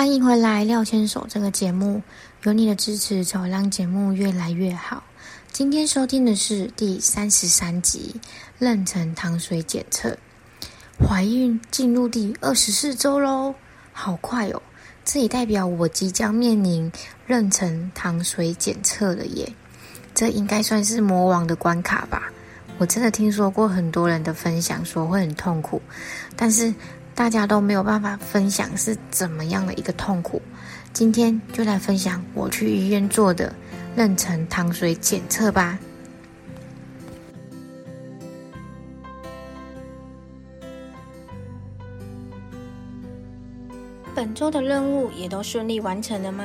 欢迎回来，廖牵手这个节目，有你的支持，才会让节目越来越好。今天收听的是第三十三集妊娠糖水检测，怀孕进入第二十四周喽，好快哦！这也代表我即将面临妊娠糖水检测了耶，这应该算是魔王的关卡吧？我真的听说过很多人的分享，说会很痛苦，但是。大家都没有办法分享是怎么样的一个痛苦，今天就来分享我去医院做的妊娠糖水检测吧。本周的任务也都顺利完成了吗？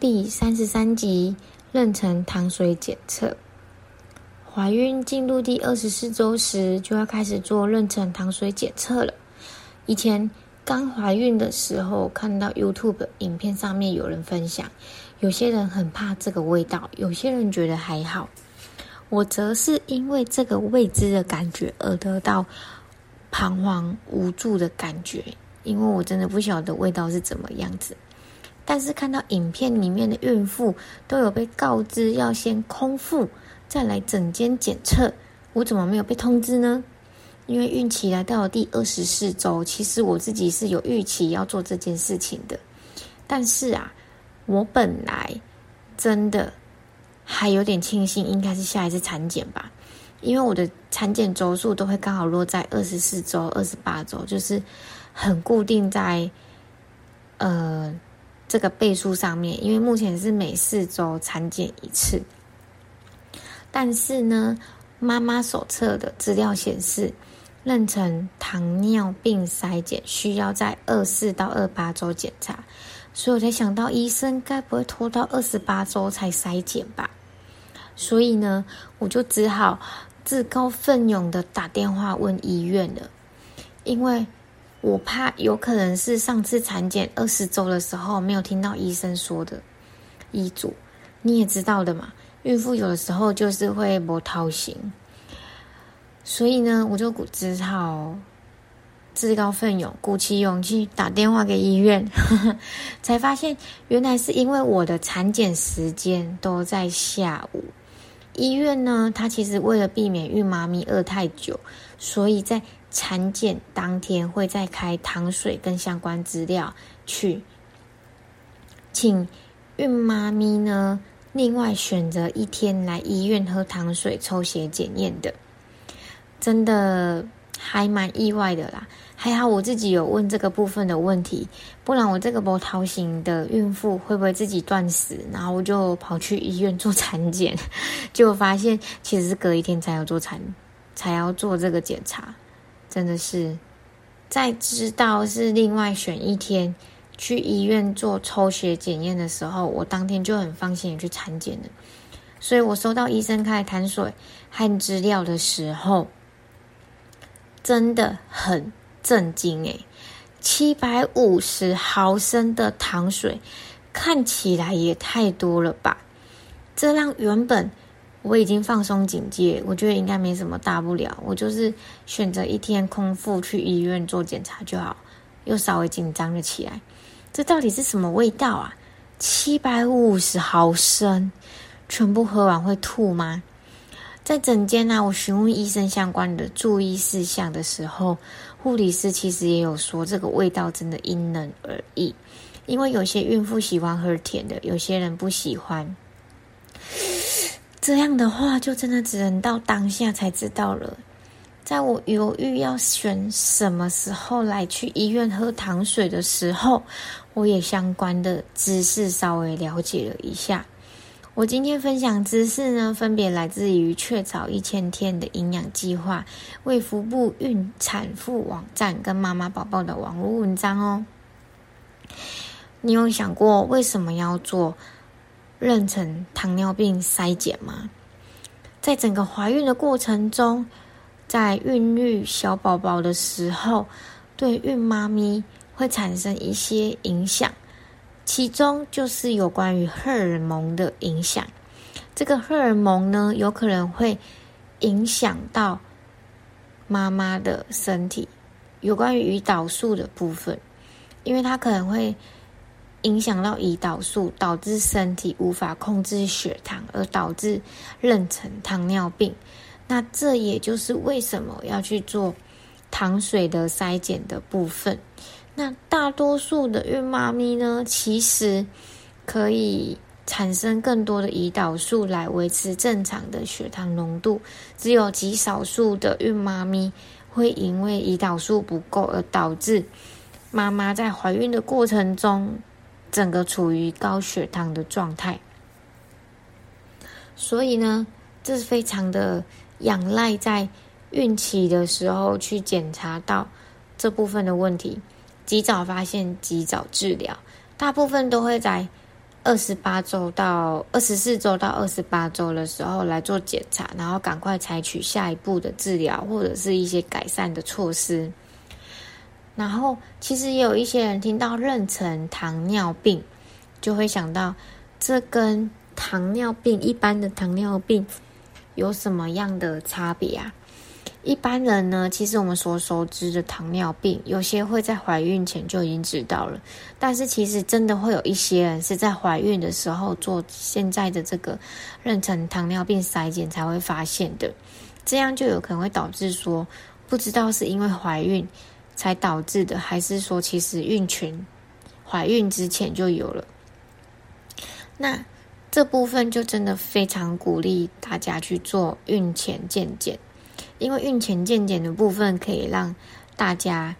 第三十三集。妊娠糖水检测，怀孕进入第二十四周时，就要开始做妊娠糖水检测了。以前刚怀孕的时候，看到 YouTube 影片上面有人分享，有些人很怕这个味道，有些人觉得还好。我则是因为这个未知的感觉而得到彷徨无助的感觉，因为我真的不晓得味道是怎么样子。但是看到影片里面的孕妇都有被告知要先空腹再来整间检测，我怎么没有被通知呢？因为孕期来到了第二十四周，其实我自己是有预期要做这件事情的。但是啊，我本来真的还有点庆幸，应该是下一次产检吧，因为我的产检周数都会刚好落在二十四周、二十八周，就是很固定在呃。这个倍数上面，因为目前是每四周产检一次，但是呢，妈妈手册的资料显示，妊娠糖尿病筛检需要在二四到二八周检查，所以我才想到医生该不会拖到二十八周才筛检吧？所以呢，我就只好自告奋勇的打电话问医院了，因为。我怕有可能是上次产检二十周的时候没有听到医生说的医嘱，你也知道的嘛，孕妇有的时候就是会不掏心，所以呢，我就只好自告奋勇，鼓起勇气打电话给医院，才发现原来是因为我的产检时间都在下午，医院呢，它其实为了避免孕妈咪饿太久，所以在。产检当天会再开糖水跟相关资料去，请孕妈咪呢另外选择一天来医院喝糖水抽血检验的，真的还蛮意外的啦。还好我自己有问这个部分的问题，不然我这个波涛型的孕妇会不会自己断食？然后我就跑去医院做产检，结果发现其实是隔一天才要做产，才要做这个检查。真的是，在知道是另外选一天去医院做抽血检验的时候，我当天就很放心的去产检了。所以我收到医生开的糖水和资料的时候，真的很震惊诶七百五十毫升的糖水看起来也太多了吧？这让原本。我已经放松警戒，我觉得应该没什么大不了。我就是选择一天空腹去医院做检查就好，又稍微紧张了起来。这到底是什么味道啊？七百五十毫升，全部喝完会吐吗？在诊间呢，我询问医生相关的注意事项的时候，护理师其实也有说，这个味道真的因人而异，因为有些孕妇喜欢喝甜的，有些人不喜欢。这样的话，就真的只能到当下才知道了。在我犹豫要选什么时候来去医院喝糖水的时候，我也相关的知识稍微了解了一下。我今天分享知识呢，分别来自于雀巢一千天的营养计划、卫福部孕产妇网站跟妈妈宝宝的网络文章哦。你有想过为什么要做妊娠糖尿病筛检吗？在整个怀孕的过程中，在孕育小宝宝的时候，对孕妈咪会产生一些影响，其中就是有关于荷尔蒙的影响。这个荷尔蒙呢，有可能会影响到妈妈的身体，有关于胰岛素的部分，因为它可能会影响到胰岛素，导致身体无法控制血糖，而导致妊娠糖尿病。那这也就是为什么要去做糖水的筛检的部分。那大多数的孕妈咪呢，其实可以。产生更多的胰岛素来维持正常的血糖浓度，只有极少数的孕妈咪会因为胰岛素不够而导致妈妈在怀孕的过程中整个处于高血糖的状态。所以呢，这是非常的仰赖在孕期的时候去检查到这部分的问题，及早发现，及早治疗，大部分都会在。二十八周到二十四周到二十八周的时候来做检查，然后赶快采取下一步的治疗或者是一些改善的措施。然后，其实也有一些人听到妊娠糖尿病，就会想到这跟糖尿病一般的糖尿病有什么样的差别啊？一般人呢，其实我们所熟知的糖尿病，有些会在怀孕前就已经知道了，但是其实真的会有一些人是在怀孕的时候做现在的这个妊娠糖尿病筛检才会发现的，这样就有可能会导致说，不知道是因为怀孕才导致的，还是说其实孕群怀孕之前就有了。那这部分就真的非常鼓励大家去做孕前健检。因为孕前健检的部分可以让大家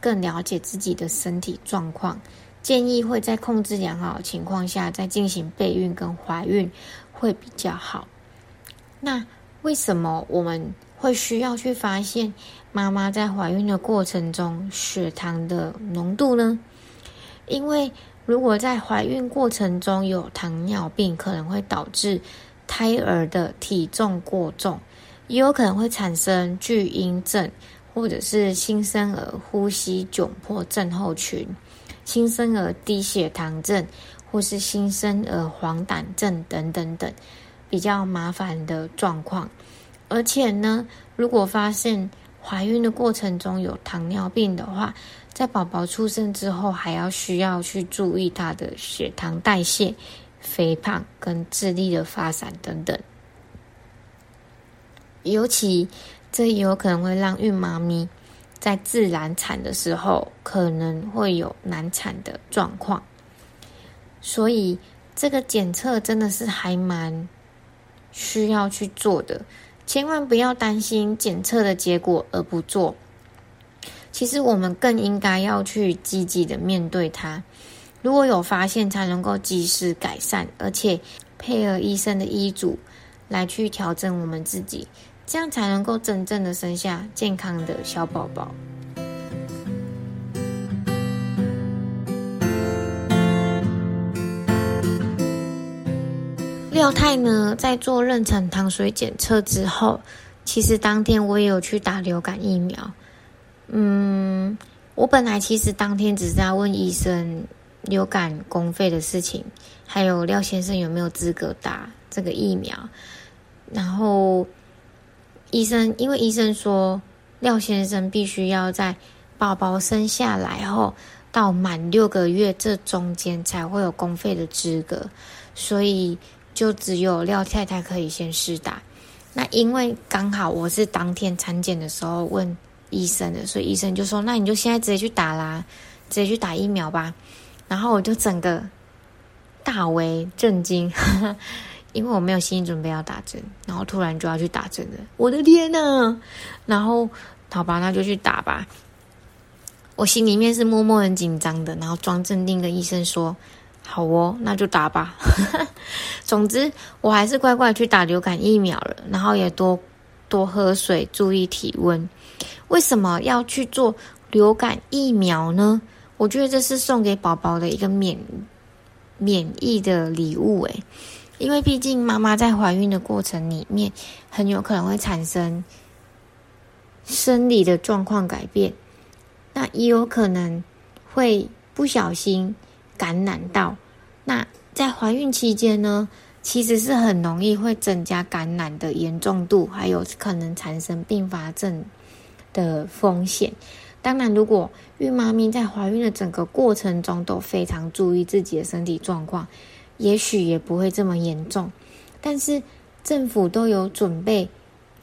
更了解自己的身体状况，建议会在控制良好的情况下再进行备孕跟怀孕会比较好。那为什么我们会需要去发现妈妈在怀孕的过程中血糖的浓度呢？因为如果在怀孕过程中有糖尿病，可能会导致胎儿的体重过重。也有可能会产生巨婴症，或者是新生儿呼吸窘迫症候群、新生儿低血糖症，或是新生儿黄疸症等等等比较麻烦的状况。而且呢，如果发现怀孕的过程中有糖尿病的话，在宝宝出生之后，还要需要去注意他的血糖代谢、肥胖跟智力的发展等等。尤其，这也有可能会让孕妈咪在自然产的时候可能会有难产的状况，所以这个检测真的是还蛮需要去做的，千万不要担心检测的结果而不做。其实我们更应该要去积极的面对它，如果有发现，才能够及时改善，而且配合医生的医嘱来去调整我们自己。这样才能够真正的生下健康的小宝宝。廖太呢，在做妊娠糖水检测之后，其实当天我也有去打流感疫苗。嗯，我本来其实当天只是在问医生流感公费的事情，还有廖先生有没有资格打这个疫苗，然后。医生，因为医生说廖先生必须要在宝宝生下来后到满六个月这中间才会有公费的资格，所以就只有廖太太可以先试打。那因为刚好我是当天产检的时候问医生的，所以医生就说：“那你就现在直接去打啦，直接去打疫苗吧。”然后我就整个大为震惊。因为我没有心理准备要打针，然后突然就要去打针了，我的天呐！然后好吧，那就去打吧。我心里面是默默很紧张的，然后装镇定跟医生说：“好哦，那就打吧。”总之，我还是乖乖去打流感疫苗了，然后也多多喝水，注意体温。为什么要去做流感疫苗呢？我觉得这是送给宝宝的一个免免疫的礼物，诶，因为毕竟妈妈在怀孕的过程里面，很有可能会产生生理的状况改变，那也有可能会不小心感染到。那在怀孕期间呢，其实是很容易会增加感染的严重度，还有可能产生并发症的风险。当然，如果孕妈咪在怀孕的整个过程中都非常注意自己的身体状况，也许也不会这么严重。但是政府都有准备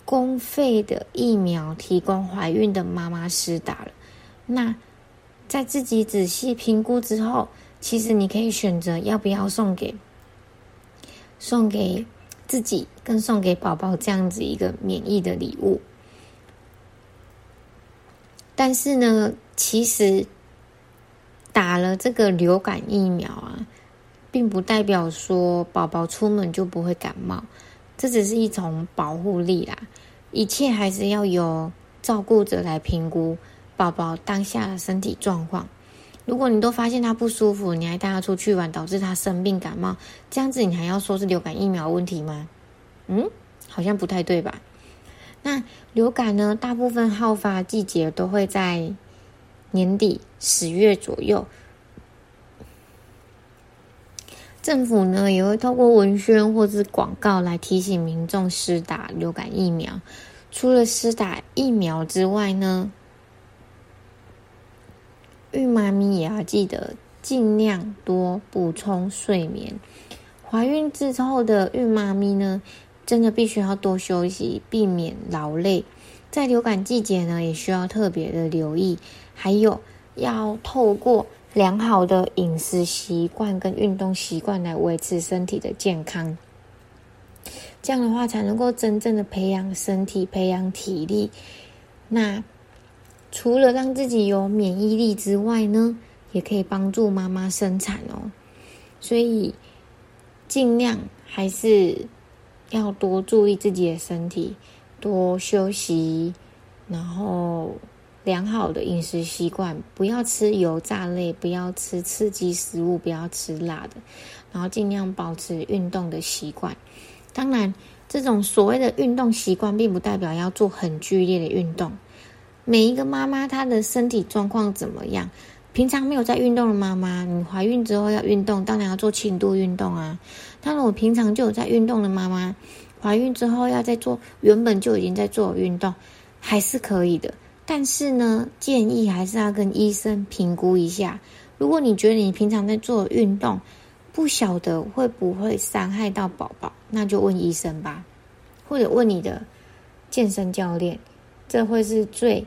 公费的疫苗，提供怀孕的妈妈施打了。那在自己仔细评估之后，其实你可以选择要不要送给送给自己，跟送给宝宝这样子一个免疫的礼物。但是呢，其实打了这个流感疫苗啊，并不代表说宝宝出门就不会感冒，这只是一种保护力啦。一切还是要由照顾者来评估宝宝当下的身体状况。如果你都发现他不舒服，你还带他出去玩，导致他生病感冒，这样子你还要说是流感疫苗问题吗？嗯，好像不太对吧？那流感呢？大部分好发季节都会在年底十月左右。政府呢也会透过文宣或是广告来提醒民众施打流感疫苗。除了施打疫苗之外呢，孕妈咪也要记得尽量多补充睡眠。怀孕之后的孕妈咪呢？真的必须要多休息，避免劳累。在流感季节呢，也需要特别的留意。还有，要透过良好的饮食习惯跟运动习惯来维持身体的健康。这样的话，才能够真正的培养身体、培养体力。那除了让自己有免疫力之外呢，也可以帮助妈妈生产哦。所以，尽量还是。要多注意自己的身体，多休息，然后良好的饮食习惯，不要吃油炸类，不要吃刺激食物，不要吃辣的，然后尽量保持运动的习惯。当然，这种所谓的运动习惯，并不代表要做很剧烈的运动。每一个妈妈她的身体状况怎么样？平常没有在运动的妈妈，你怀孕之后要运动，当然要做轻度运动啊。但是我平常就有在运动的妈妈，怀孕之后要再做原本就已经在做运动，还是可以的。但是呢，建议还是要跟医生评估一下。如果你觉得你平常在做运动，不晓得会不会伤害到宝宝，那就问医生吧，或者问你的健身教练，这会是最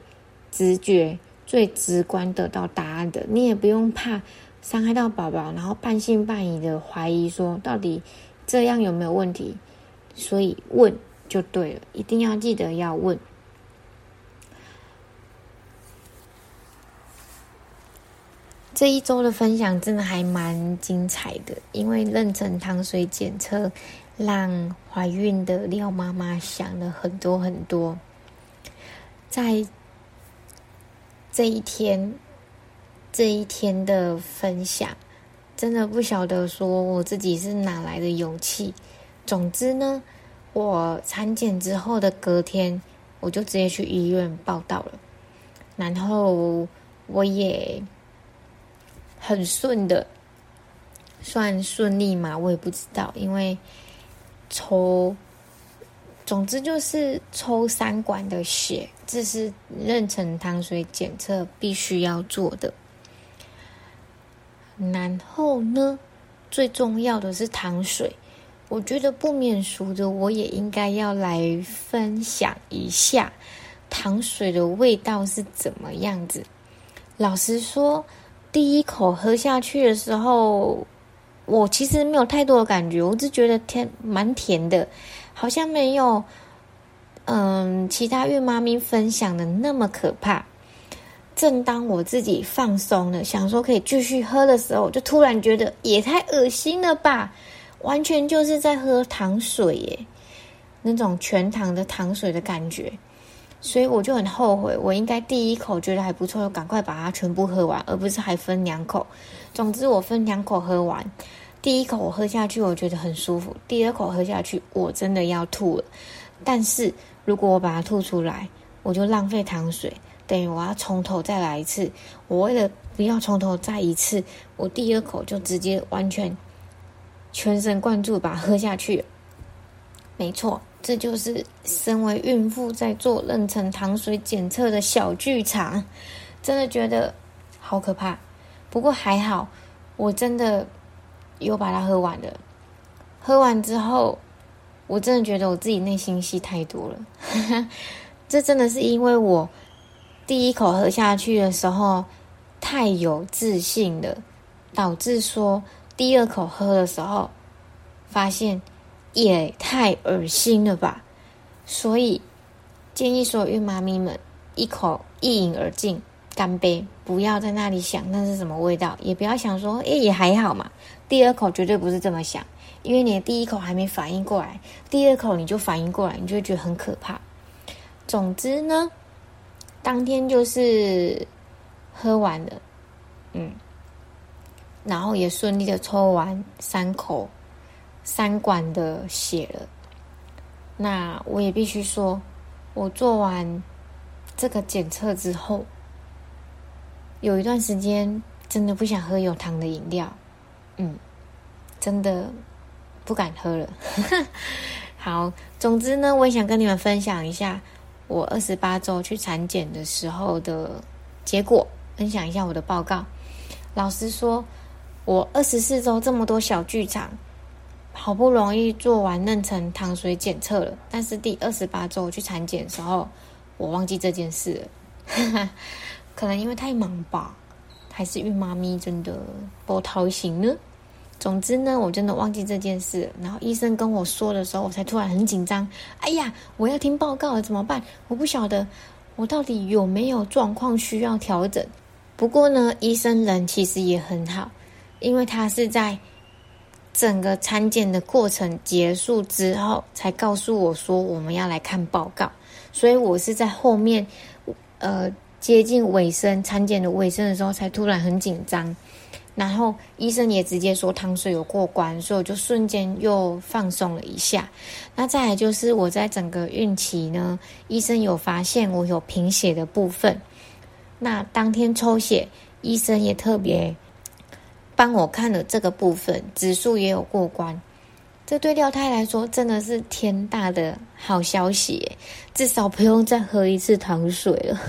直觉。最直观得到答案的，你也不用怕伤害到宝宝，然后半信半疑的怀疑说到底这样有没有问题？所以问就对了，一定要记得要问。这一周的分享真的还蛮精彩的，因为妊娠糖水检测让怀孕的廖妈妈想了很多很多，在。这一天，这一天的分享，真的不晓得说我自己是哪来的勇气。总之呢，我产检之后的隔天，我就直接去医院报道了。然后我也很顺的，算顺利嘛，我也不知道，因为抽。总之就是抽三管的血，这是妊娠糖水检测必须要做的。然后呢，最重要的是糖水，我觉得不免俗的，我也应该要来分享一下糖水的味道是怎么样子。老实说，第一口喝下去的时候，我其实没有太多的感觉，我只觉得甜，蛮甜的。好像没有，嗯，其他孕妈咪分享的那么可怕。正当我自己放松了，想说可以继续喝的时候，就突然觉得也太恶心了吧！完全就是在喝糖水耶，那种全糖的糖水的感觉。所以我就很后悔，我应该第一口觉得还不错，赶快把它全部喝完，而不是还分两口。总之，我分两口喝完，第一口我喝下去，我觉得很舒服；第二口喝下去，我真的要吐了。但是如果我把它吐出来，我就浪费糖水，等于我要从头再来一次。我为了不要从头再一次，我第二口就直接完全全神贯注把它喝下去。没错，这就是身为孕妇在做妊娠糖水检测的小剧场，真的觉得好可怕。不过还好，我真的又把它喝完了。喝完之后，我真的觉得我自己内心戏太多了。这真的是因为我第一口喝下去的时候太有自信了，导致说第二口喝的时候发现也太恶心了吧。所以建议所有孕妈咪们一口一饮而尽。干杯！不要在那里想那是什么味道，也不要想说，哎，也还好嘛。第二口绝对不是这么想，因为你的第一口还没反应过来，第二口你就反应过来，你就觉得很可怕。总之呢，当天就是喝完了，嗯，然后也顺利的抽完三口三管的血了。那我也必须说，我做完这个检测之后。有一段时间真的不想喝有糖的饮料，嗯，真的不敢喝了。好，总之呢，我也想跟你们分享一下我二十八周去产检的时候的结果，分享一下我的报告。老实说，我二十四周这么多小剧场，好不容易做完妊娠糖水检测了，但是第二十八周去产检的时候，我忘记这件事了。可能因为太忙吧，还是孕妈咪真的不掏心呢。总之呢，我真的忘记这件事。然后医生跟我说的时候，我才突然很紧张。哎呀，我要听报告了，怎么办？我不晓得我到底有没有状况需要调整。不过呢，医生人其实也很好，因为他是在整个产检的过程结束之后才告诉我说我们要来看报告，所以我是在后面，呃。接近尾声，产检的尾声的时候，才突然很紧张。然后医生也直接说糖水有过关，所以我就瞬间又放松了一下。那再来就是我在整个孕期呢，医生有发现我有贫血的部分。那当天抽血，医生也特别帮我看了这个部分，指数也有过关。这对廖太来说真的是天大的好消息，至少不用再喝一次糖水了。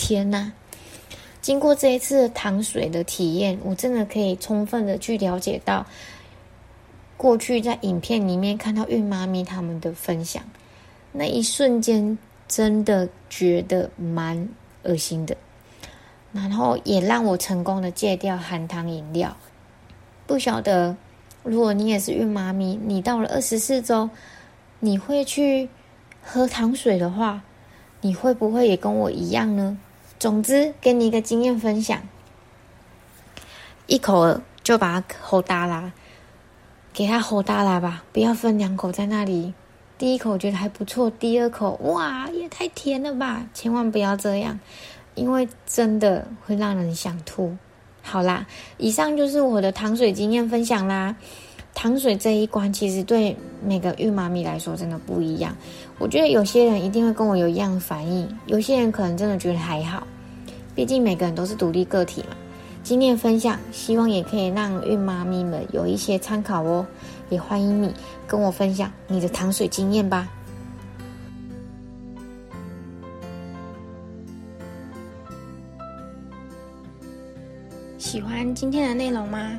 天呐！经过这一次糖水的体验，我真的可以充分的去了解到，过去在影片里面看到孕妈咪他们的分享，那一瞬间真的觉得蛮恶心的。然后也让我成功的戒掉含糖饮料。不晓得如果你也是孕妈咪，你到了二十四周，你会去喝糖水的话，你会不会也跟我一样呢？总之，给你一个经验分享，一口就把它吼大啦，给它吼大啦吧，不要分两口在那里。第一口觉得还不错，第二口哇也太甜了吧，千万不要这样，因为真的会让人想吐。好啦，以上就是我的糖水经验分享啦。糖水这一关，其实对每个孕妈咪来说真的不一样。我觉得有些人一定会跟我有一样的反应，有些人可能真的觉得还好。毕竟每个人都是独立个体嘛。经验分享，希望也可以让孕妈咪们有一些参考哦。也欢迎你跟我分享你的糖水经验吧。喜欢今天的内容吗？